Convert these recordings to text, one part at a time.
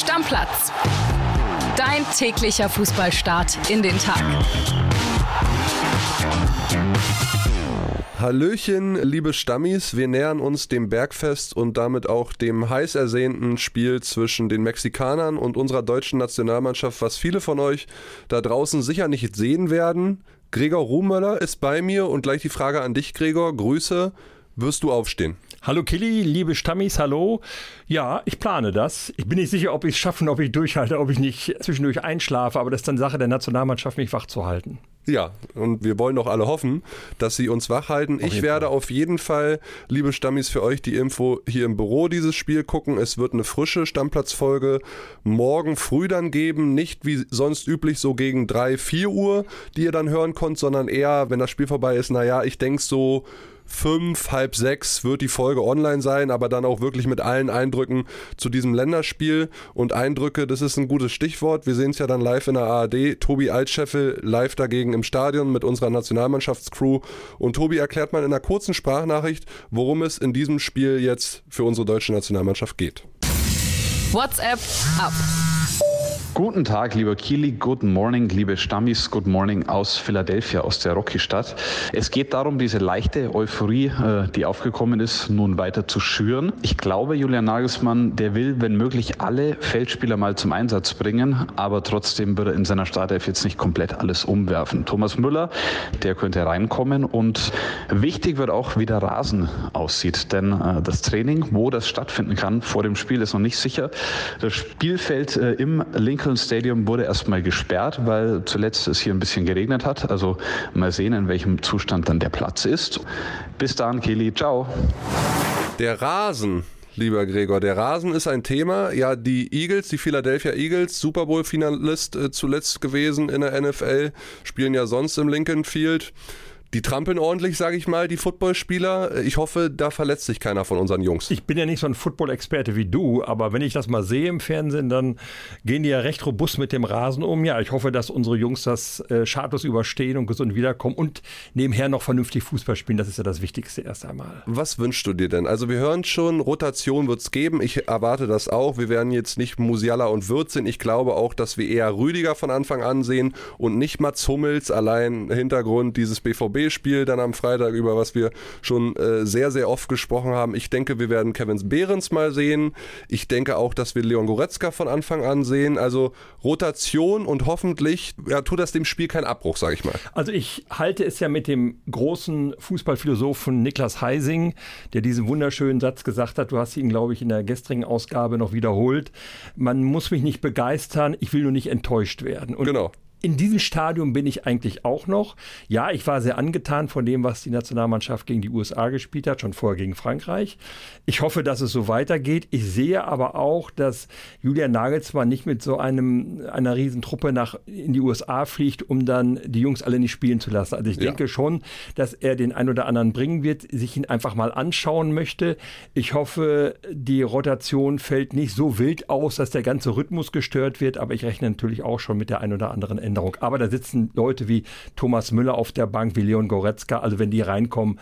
Stammplatz. Dein täglicher Fußballstart in den Tag. Hallöchen, liebe Stammis, wir nähern uns dem Bergfest und damit auch dem heiß ersehnten Spiel zwischen den Mexikanern und unserer deutschen Nationalmannschaft, was viele von euch da draußen sicher nicht sehen werden. Gregor Ruhmöller ist bei mir und gleich die Frage an dich, Gregor. Grüße. Wirst du aufstehen? Hallo Killy, liebe Stammis, hallo. Ja, ich plane das. Ich bin nicht sicher, ob ich es schaffen, ob ich durchhalte, ob ich nicht zwischendurch einschlafe, aber das ist dann Sache der Nationalmannschaft, mich wach zu halten. Ja, und wir wollen doch alle hoffen, dass sie uns wach halten. ich werde Fall. auf jeden Fall, liebe Stammis, für euch die Info hier im Büro dieses Spiel gucken. Es wird eine frische Stammplatzfolge morgen früh dann geben. Nicht wie sonst üblich so gegen 3, 4 Uhr, die ihr dann hören könnt, sondern eher, wenn das Spiel vorbei ist, naja, ich denke so fünf, halb sechs wird die Folge online sein, aber dann auch wirklich mit allen Eindrücken zu diesem Länderspiel. Und Eindrücke, das ist ein gutes Stichwort. Wir sehen es ja dann live in der ARD. Tobi Altscheffel live dagegen im Stadion mit unserer Nationalmannschaftscrew. Und Tobi erklärt mal in einer kurzen Sprachnachricht, worum es in diesem Spiel jetzt für unsere deutsche Nationalmannschaft geht. WhatsApp ab. Guten Tag, lieber Kili, good morning, liebe Stammis, good morning aus Philadelphia, aus der Rocky-Stadt. Es geht darum, diese leichte Euphorie, äh, die aufgekommen ist, nun weiter zu schüren. Ich glaube, Julian Nagelsmann, der will, wenn möglich, alle Feldspieler mal zum Einsatz bringen, aber trotzdem würde er in seiner Startelf jetzt nicht komplett alles umwerfen. Thomas Müller, der könnte reinkommen und wichtig wird auch, wie der Rasen aussieht, denn äh, das Training, wo das stattfinden kann vor dem Spiel, ist noch nicht sicher. Das Spielfeld äh, im linken Lincoln Stadium wurde erstmal gesperrt, weil zuletzt es hier ein bisschen geregnet hat. Also mal sehen, in welchem Zustand dann der Platz ist. Bis dann, Kili. Ciao. Der Rasen lieber Gregor. Der Rasen ist ein Thema. Ja, die Eagles, die Philadelphia Eagles, Super Bowl-Finalist äh, zuletzt gewesen in der NFL, spielen ja sonst im Lincoln Field die trampeln ordentlich, sage ich mal, die Footballspieler. Ich hoffe, da verletzt sich keiner von unseren Jungs. Ich bin ja nicht so ein Football-Experte wie du, aber wenn ich das mal sehe im Fernsehen, dann gehen die ja recht robust mit dem Rasen um. Ja, ich hoffe, dass unsere Jungs das äh, schadlos überstehen und gesund wiederkommen und nebenher noch vernünftig Fußball spielen. Das ist ja das Wichtigste erst einmal. Was wünschst du dir denn? Also wir hören schon, Rotation wird es geben. Ich erwarte das auch. Wir werden jetzt nicht Musiala und Würz sehen. Ich glaube auch, dass wir eher Rüdiger von Anfang an sehen und nicht Mats Hummels. Allein Hintergrund dieses BVB spiel dann am Freitag, über was wir schon äh, sehr, sehr oft gesprochen haben. Ich denke, wir werden Kevin Behrens mal sehen. Ich denke auch, dass wir Leon Goretzka von Anfang an sehen. Also Rotation und hoffentlich ja, tut das dem Spiel keinen Abbruch, sage ich mal. Also ich halte es ja mit dem großen Fußballphilosophen Niklas Heising, der diesen wunderschönen Satz gesagt hat. Du hast ihn, glaube ich, in der gestrigen Ausgabe noch wiederholt. Man muss mich nicht begeistern, ich will nur nicht enttäuscht werden. Und genau in diesem Stadium bin ich eigentlich auch noch. Ja, ich war sehr angetan von dem, was die Nationalmannschaft gegen die USA gespielt hat, schon vorher gegen Frankreich. Ich hoffe, dass es so weitergeht. Ich sehe aber auch, dass Julian Nagelsmann nicht mit so einem, einer Riesentruppe nach, in die USA fliegt, um dann die Jungs alle nicht spielen zu lassen. Also ich ja. denke schon, dass er den einen oder anderen bringen wird, sich ihn einfach mal anschauen möchte. Ich hoffe, die Rotation fällt nicht so wild aus, dass der ganze Rhythmus gestört wird, aber ich rechne natürlich auch schon mit der einen oder anderen Änderung. Aber da sitzen Leute wie Thomas Müller auf der Bank, wie Leon Goretzka. Also wenn die reinkommen,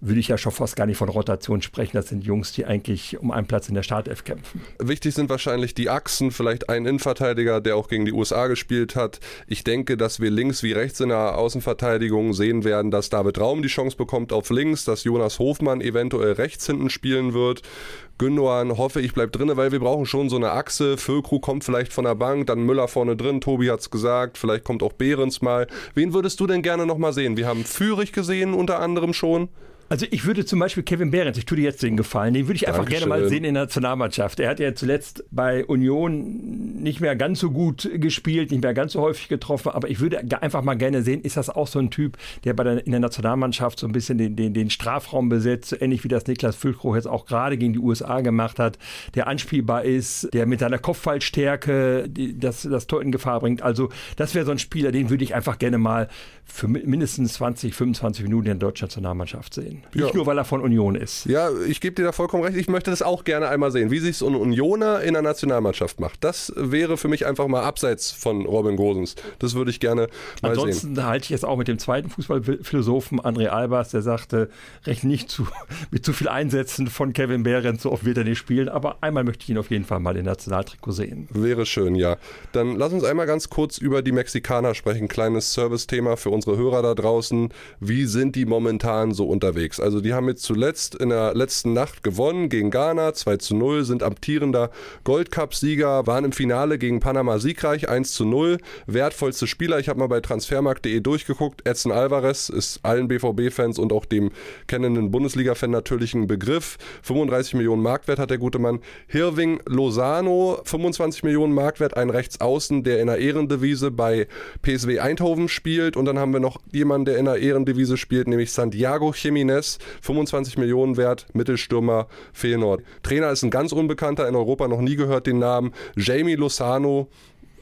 würde ich ja schon fast gar nicht von Rotation sprechen. Das sind Jungs, die eigentlich um einen Platz in der Startelf kämpfen. Wichtig sind wahrscheinlich die Achsen, vielleicht ein Innenverteidiger, der auch gegen die USA gespielt hat. Ich denke, dass wir links wie rechts in der Außenverteidigung sehen werden, dass David Raum die Chance bekommt auf links, dass Jonas Hofmann eventuell rechts hinten spielen wird. Gündogan hoffe ich bleibt drin, weil wir brauchen schon so eine Achse. Füllkrug kommt vielleicht von der Bank, dann Müller vorne drin, Tobi hat es gesagt, vielleicht kommt auch Behrens mal. Wen würdest du denn gerne nochmal sehen? Wir haben Führig gesehen unter anderem schon. Also ich würde zum Beispiel Kevin Behrens, ich tue dir jetzt den Gefallen, den würde ich einfach Dankeschön. gerne mal sehen in der Nationalmannschaft. Er hat ja zuletzt bei Union nicht mehr ganz so gut gespielt, nicht mehr ganz so häufig getroffen, aber ich würde einfach mal gerne sehen, ist das auch so ein Typ, der bei der, in der Nationalmannschaft so ein bisschen den, den, den Strafraum besetzt, ähnlich wie das Niklas Füllkrug jetzt auch gerade gegen die USA gemacht hat, der anspielbar ist, der mit seiner Kopfballstärke das, das Tor in Gefahr bringt. Also das wäre so ein Spieler, den würde ich einfach gerne mal für mindestens 20, 25 Minuten in der deutschen Nationalmannschaft sehen. Sehen. Nicht ja. nur, weil er von Union ist. Ja, ich gebe dir da vollkommen recht. Ich möchte das auch gerne einmal sehen, wie sich so ein Unioner in der Nationalmannschaft macht. Das wäre für mich einfach mal abseits von Robin Gosens. Das würde ich gerne mal Ansonsten sehen. Ansonsten halte ich jetzt auch mit dem zweiten Fußballphilosophen André Albers, der sagte, rechne nicht zu, mit zu viel Einsätzen von Kevin Behrens, so oft wird er nicht spielen, aber einmal möchte ich ihn auf jeden Fall mal in Nationaltrikot sehen. Wäre schön, ja. Dann lass uns einmal ganz kurz über die Mexikaner sprechen. Kleines Service-Thema für unsere Hörer da draußen. Wie sind die momentan so unterwegs? Also die haben jetzt zuletzt in der letzten Nacht gewonnen gegen Ghana, 2 zu 0, sind amtierender Goldcup-Sieger, waren im Finale gegen Panama siegreich, 1 zu 0. Wertvollste Spieler, ich habe mal bei transfermarkt.de durchgeguckt, Edson Alvarez ist allen BVB-Fans und auch dem kennenden Bundesliga-Fan natürlich ein Begriff. 35 Millionen Marktwert hat der gute Mann. Hirving Lozano, 25 Millionen Marktwert, ein Rechtsaußen, der in der Ehrendevise bei PSW Eindhoven spielt. Und dann haben wir noch jemanden, der in der Ehrendevise spielt, nämlich Santiago Jiménez, 25 Millionen wert, Mittelstürmer Feyenoord. Trainer ist ein ganz unbekannter, in Europa noch nie gehört den Namen. Jamie Lozano,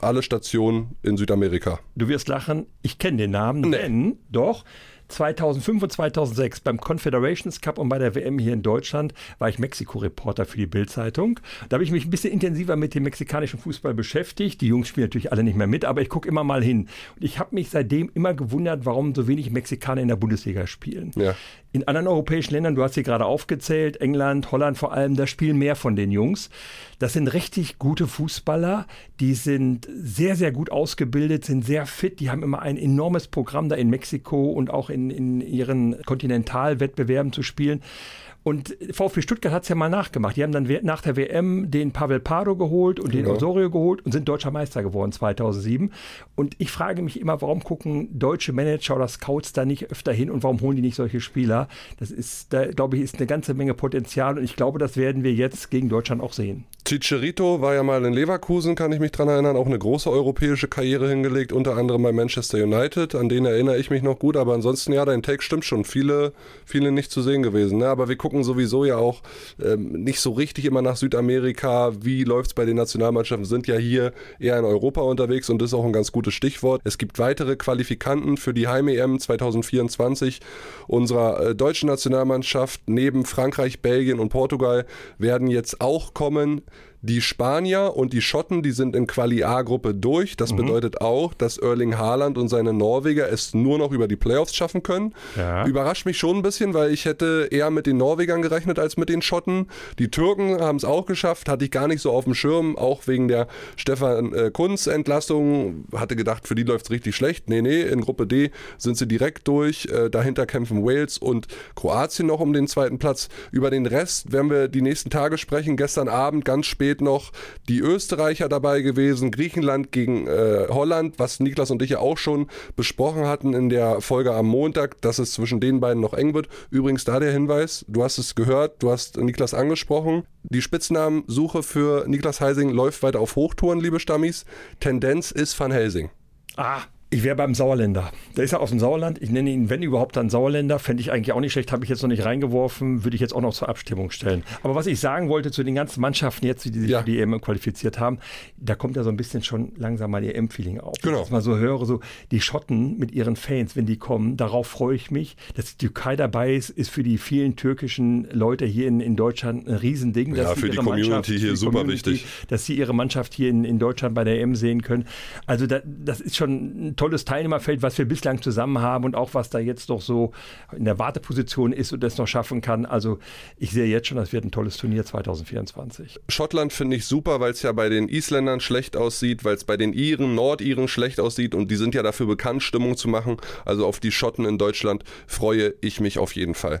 alle Stationen in Südamerika. Du wirst lachen, ich kenne den Namen, nee. denn doch 2005 und 2006 beim Confederations Cup und bei der WM hier in Deutschland war ich Mexiko-Reporter für die Bild-Zeitung. Da habe ich mich ein bisschen intensiver mit dem mexikanischen Fußball beschäftigt. Die Jungs spielen natürlich alle nicht mehr mit, aber ich gucke immer mal hin. Und ich habe mich seitdem immer gewundert, warum so wenig Mexikaner in der Bundesliga spielen. Ja. In anderen europäischen Ländern, du hast sie gerade aufgezählt, England, Holland vor allem, da spielen mehr von den Jungs. Das sind richtig gute Fußballer, die sind sehr, sehr gut ausgebildet, sind sehr fit, die haben immer ein enormes Programm da in Mexiko und auch in, in ihren Kontinentalwettbewerben zu spielen. Und VfB Stuttgart hat es ja mal nachgemacht. Die haben dann nach der WM den Pavel Pardo geholt und genau. den Osorio geholt und sind deutscher Meister geworden 2007. Und ich frage mich immer, warum gucken deutsche Manager oder Scouts da nicht öfter hin und warum holen die nicht solche Spieler? Das ist, da glaube ich, ist eine ganze Menge Potenzial und ich glaube, das werden wir jetzt gegen Deutschland auch sehen. Chicharito war ja mal in Leverkusen, kann ich mich dran erinnern, auch eine große europäische Karriere hingelegt, unter anderem bei Manchester United, an den erinnere ich mich noch gut, aber ansonsten ja, dein Take stimmt schon, viele, viele nicht zu sehen gewesen. Ne? Aber wir gucken sowieso ja auch ähm, nicht so richtig immer nach Südamerika, wie läuft es bei den Nationalmannschaften, sind ja hier eher in Europa unterwegs und das ist auch ein ganz gutes Stichwort. Es gibt weitere Qualifikanten für die Heim-EM 2024 unserer äh, deutschen Nationalmannschaft. Neben Frankreich, Belgien und Portugal werden jetzt auch kommen die Spanier und die Schotten, die sind in Quali A-Gruppe durch. Das mhm. bedeutet auch, dass Erling Haaland und seine Norweger es nur noch über die Playoffs schaffen können. Ja. Überrascht mich schon ein bisschen, weil ich hätte eher mit den Norwegern gerechnet als mit den Schotten. Die Türken haben es auch geschafft, hatte ich gar nicht so auf dem Schirm, auch wegen der Stefan äh, Kunz Entlassung. Hatte gedacht, für die läuft es richtig schlecht. Nee, nee, in Gruppe D sind sie direkt durch. Äh, dahinter kämpfen Wales und Kroatien noch um den zweiten Platz. Über den Rest werden wir die nächsten Tage sprechen. Gestern Abend ganz spät spät noch die Österreicher dabei gewesen, Griechenland gegen äh, Holland, was Niklas und ich ja auch schon besprochen hatten in der Folge am Montag, dass es zwischen den beiden noch eng wird. Übrigens da der Hinweis, du hast es gehört, du hast Niklas angesprochen. Die Spitznamensuche für Niklas Heising läuft weiter auf Hochtouren, liebe Stammis. Tendenz ist Van Helsing. Ah, ich wäre beim Sauerländer. Der ist ja aus dem Sauerland. Ich nenne ihn, wenn überhaupt, dann Sauerländer. Fände ich eigentlich auch nicht schlecht. Habe ich jetzt noch nicht reingeworfen. Würde ich jetzt auch noch zur Abstimmung stellen. Aber was ich sagen wollte zu den ganzen Mannschaften jetzt, die sich ja. für die EM qualifiziert haben, da kommt ja so ein bisschen schon langsam mal ihr EM-Feeling auf. Genau. Wenn ich mal so höre, so die Schotten mit ihren Fans, wenn die kommen, darauf freue ich mich. Dass die Türkei dabei ist, ist für die vielen türkischen Leute hier in, in Deutschland ein Riesending. Ja, für die Community hier super Community, wichtig. Dass sie ihre Mannschaft hier in, in Deutschland bei der EM sehen können. Also da, das ist schon ein tolles Teilnehmerfeld, was wir bislang zusammen haben und auch was da jetzt noch so in der Warteposition ist und das noch schaffen kann. Also ich sehe jetzt schon, das wird ein tolles Turnier 2024. Schottland finde ich super, weil es ja bei den Isländern schlecht aussieht, weil es bei den Iren, Nordiren schlecht aussieht und die sind ja dafür bekannt, Stimmung zu machen. Also auf die Schotten in Deutschland freue ich mich auf jeden Fall.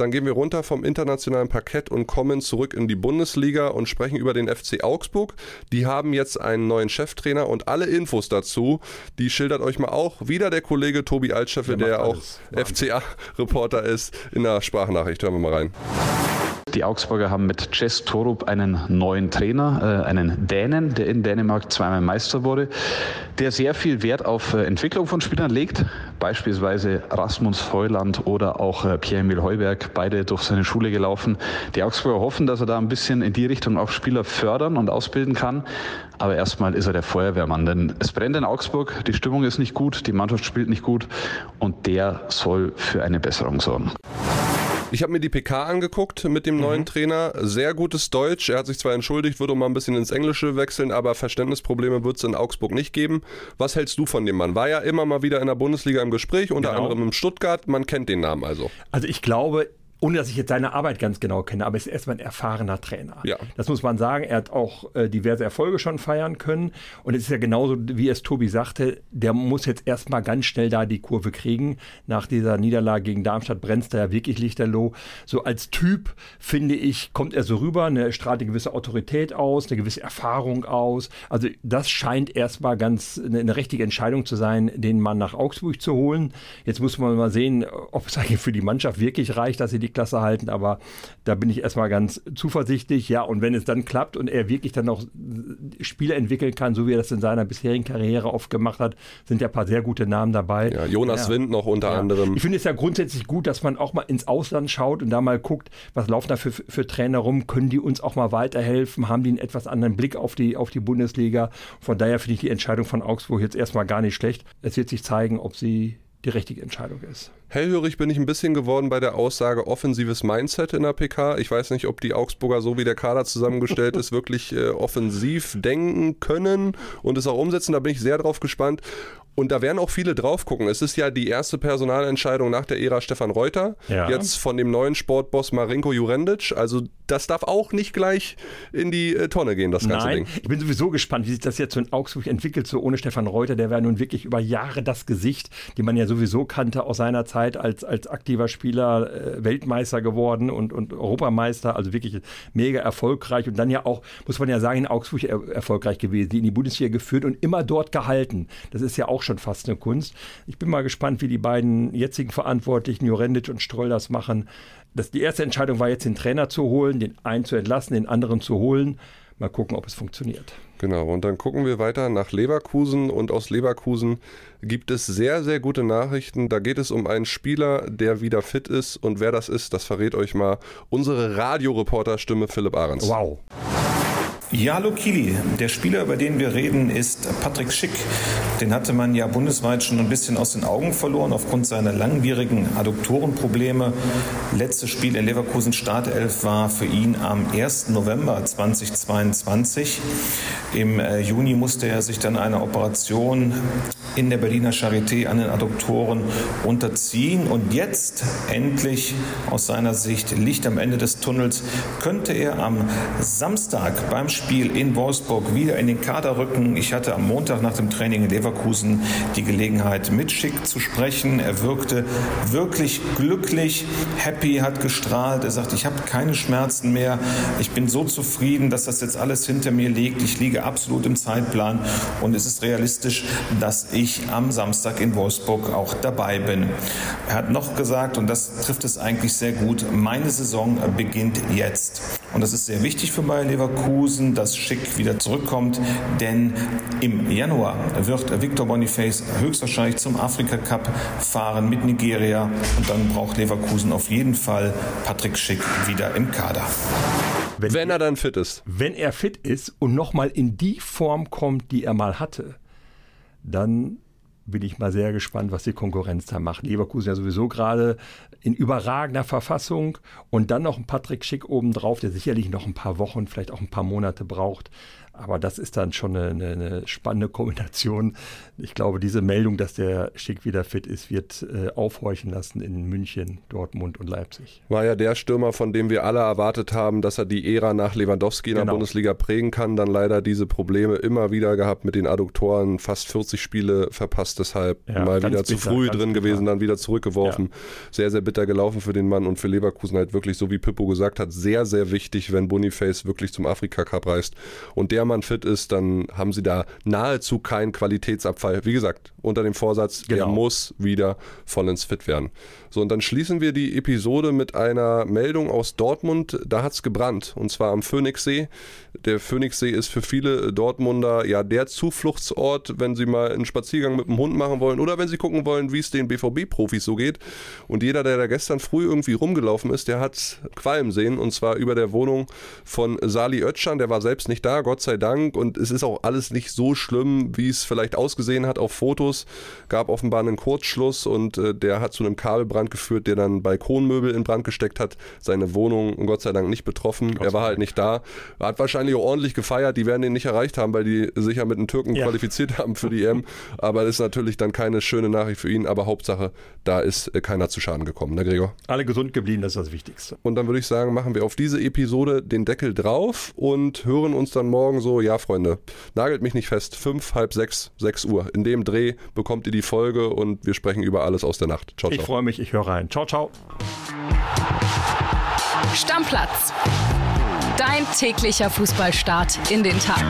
Dann gehen wir runter vom internationalen Parkett und kommen zurück in die Bundesliga und sprechen über den FC Augsburg. Die haben jetzt einen neuen Cheftrainer und alle Infos dazu, die schildert euch mal auch wieder der Kollege Tobi Altscheffel, der, der auch FCA-Reporter ist, in der Sprachnachricht. Hören wir mal rein. Die Augsburger haben mit Jess Torup einen neuen Trainer, äh, einen Dänen, der in Dänemark zweimal Meister wurde, der sehr viel Wert auf äh, Entwicklung von Spielern legt. Beispielsweise Rasmus Feuland oder auch äh, Pierre-Emil Heuberg, beide durch seine Schule gelaufen. Die Augsburger hoffen, dass er da ein bisschen in die Richtung auch Spieler fördern und ausbilden kann. Aber erstmal ist er der Feuerwehrmann, denn es brennt in Augsburg, die Stimmung ist nicht gut, die Mannschaft spielt nicht gut und der soll für eine Besserung sorgen. Ich habe mir die PK angeguckt mit dem mhm. neuen Trainer. Sehr gutes Deutsch. Er hat sich zwar entschuldigt, würde mal ein bisschen ins Englische wechseln, aber Verständnisprobleme wird es in Augsburg nicht geben. Was hältst du von dem Mann? War ja immer mal wieder in der Bundesliga im Gespräch, unter genau. anderem im Stuttgart. Man kennt den Namen also. Also ich glaube, ohne dass ich jetzt seine Arbeit ganz genau kenne, aber er ist erstmal ein erfahrener Trainer. Ja. Das muss man sagen. Er hat auch äh, diverse Erfolge schon feiern können. Und es ist ja genauso, wie es Tobi sagte, der muss jetzt erstmal ganz schnell da die Kurve kriegen. Nach dieser Niederlage gegen Darmstadt brennt er ja wirklich lichterloh. So als Typ, finde ich, kommt er so rüber, eine strahlt eine gewisse Autorität aus, eine gewisse Erfahrung aus. Also das scheint erstmal ganz eine, eine richtige Entscheidung zu sein, den Mann nach Augsburg zu holen. Jetzt muss man mal sehen, ob es eigentlich für die Mannschaft wirklich reicht, dass sie die Klasse halten, aber da bin ich erstmal ganz zuversichtlich. Ja, und wenn es dann klappt und er wirklich dann noch Spiele entwickeln kann, so wie er das in seiner bisherigen Karriere oft gemacht hat, sind ja ein paar sehr gute Namen dabei. Ja, Jonas ja. Wind noch unter ja. anderem. Ich finde es ja grundsätzlich gut, dass man auch mal ins Ausland schaut und da mal guckt, was laufen da für, für Trainer rum, können die uns auch mal weiterhelfen, haben die einen etwas anderen Blick auf die, auf die Bundesliga. Von daher finde ich die Entscheidung von Augsburg jetzt erstmal gar nicht schlecht. Es wird sich zeigen, ob sie die richtige Entscheidung ist. Hellhörig bin ich ein bisschen geworden bei der Aussage offensives Mindset in der PK. Ich weiß nicht, ob die Augsburger, so wie der Kader zusammengestellt ist, wirklich äh, offensiv denken können und es auch umsetzen. Da bin ich sehr drauf gespannt. Und da werden auch viele drauf gucken. Es ist ja die erste Personalentscheidung nach der Ära Stefan Reuter. Ja. Jetzt von dem neuen Sportboss Marinko Jurendic. Also das darf auch nicht gleich in die äh, Tonne gehen, das ganze Nein, Ding. Ich bin sowieso gespannt, wie sich das jetzt so in Augsburg entwickelt, so ohne Stefan Reuter. Der wäre nun wirklich über Jahre das Gesicht, den man ja sowieso kannte aus seiner Zeit als, als aktiver Spieler, äh, Weltmeister geworden und, und Europameister. Also wirklich mega erfolgreich. Und dann ja auch, muss man ja sagen, in Augsburg er erfolgreich gewesen, die in die Bundesliga geführt und immer dort gehalten. Das ist ja auch schon fast eine Kunst. Ich bin mal gespannt, wie die beiden jetzigen Verantwortlichen, Jorendic und Stroll, das machen. Das, die erste Entscheidung war jetzt, den Trainer zu holen, den einen zu entlassen, den anderen zu holen. Mal gucken, ob es funktioniert. Genau, und dann gucken wir weiter nach Leverkusen und aus Leverkusen gibt es sehr, sehr gute Nachrichten. Da geht es um einen Spieler, der wieder fit ist und wer das ist, das verrät euch mal unsere Radioreporterstimme Philipp Ahrens. Wow. Ja, Lokili. Der Spieler, über den wir reden, ist Patrick Schick. Den hatte man ja bundesweit schon ein bisschen aus den Augen verloren aufgrund seiner langwierigen Adduktorenprobleme. Letztes Spiel in Leverkusen Startelf war für ihn am 1. November 2022. Im äh, Juni musste er sich dann einer Operation in der Berliner Charité an den Adduktoren unterziehen. Und jetzt endlich aus seiner Sicht Licht am Ende des Tunnels könnte er am Samstag beim Spiel Spiel in Wolfsburg wieder in den Kader rücken. Ich hatte am Montag nach dem Training in Leverkusen die Gelegenheit, mit Schick zu sprechen. Er wirkte wirklich glücklich, happy, hat gestrahlt. Er sagt, ich habe keine Schmerzen mehr. Ich bin so zufrieden, dass das jetzt alles hinter mir liegt. Ich liege absolut im Zeitplan und es ist realistisch, dass ich am Samstag in Wolfsburg auch dabei bin. Er hat noch gesagt, und das trifft es eigentlich sehr gut, meine Saison beginnt jetzt. Und das ist sehr wichtig für Bayer Leverkusen, dass Schick wieder zurückkommt, denn im Januar wird Victor Boniface höchstwahrscheinlich zum Afrika Cup fahren mit Nigeria und dann braucht Leverkusen auf jeden Fall Patrick Schick wieder im Kader. Wenn, wenn er dann fit ist. Wenn er fit ist und nochmal in die Form kommt, die er mal hatte, dann bin ich mal sehr gespannt, was die Konkurrenz da macht. Leverkusen ja sowieso gerade in überragender Verfassung und dann noch ein Patrick Schick obendrauf, der sicherlich noch ein paar Wochen, vielleicht auch ein paar Monate braucht. Aber das ist dann schon eine, eine, spannende Kombination. Ich glaube, diese Meldung, dass der Schick wieder fit ist, wird äh, aufhorchen lassen in München, Dortmund und Leipzig. War ja der Stürmer, von dem wir alle erwartet haben, dass er die Ära nach Lewandowski in genau. der Bundesliga prägen kann. Dann leider diese Probleme immer wieder gehabt mit den Adduktoren, fast 40 Spiele verpasst, deshalb ja, mal wieder zu früh drin bitter. gewesen, dann wieder zurückgeworfen. Ja. Sehr, sehr bitter gelaufen für den Mann und für Leverkusen halt wirklich, so wie Pippo gesagt hat, sehr, sehr wichtig, wenn Boniface wirklich zum Afrika Cup reist. Und der Hamann fit ist, dann haben sie da nahezu keinen Qualitätsabfall. Wie gesagt, unter dem Vorsatz, genau. er muss wieder vollends fit werden. So, und dann schließen wir die Episode mit einer Meldung aus Dortmund. Da hat es gebrannt, und zwar am Phoenixsee. Der Phoenixsee ist für viele Dortmunder ja der Zufluchtsort, wenn sie mal einen Spaziergang mit dem Hund machen wollen oder wenn sie gucken wollen, wie es den BVB-Profis so geht. Und jeder, der da gestern früh irgendwie rumgelaufen ist, der hat Qualm sehen, und zwar über der Wohnung von Sali Oetschan. Der war selbst nicht da, Gott sei Dank. Und es ist auch alles nicht so schlimm, wie es vielleicht ausgesehen hat auf Fotos. Gab offenbar einen Kurzschluss und äh, der hat zu einem Kabelbrand geführt, der dann Balkonmöbel in Brand gesteckt hat. Seine Wohnung Gott sei Dank nicht betroffen. Gott er war halt nicht da. Hat wahrscheinlich auch ordentlich gefeiert. Die werden ihn nicht erreicht haben, weil die sich ja mit den Türken ja. qualifiziert haben für die EM. Aber das ist natürlich dann keine schöne Nachricht für ihn. Aber Hauptsache, da ist äh, keiner zu Schaden gekommen, ne Gregor? Alle gesund geblieben, das ist das Wichtigste. Und dann würde ich sagen, machen wir auf diese Episode den Deckel drauf und hören uns dann morgen so, ja Freunde, nagelt mich nicht fest, fünf, halb sechs, sechs Uhr. In dem Dreh bekommt ihr die Folge und wir sprechen über alles aus der Nacht. Ciao, ciao. Ich freue mich, ich höre rein. Ciao, ciao. Stammplatz. Dein täglicher Fußballstart in den Tag.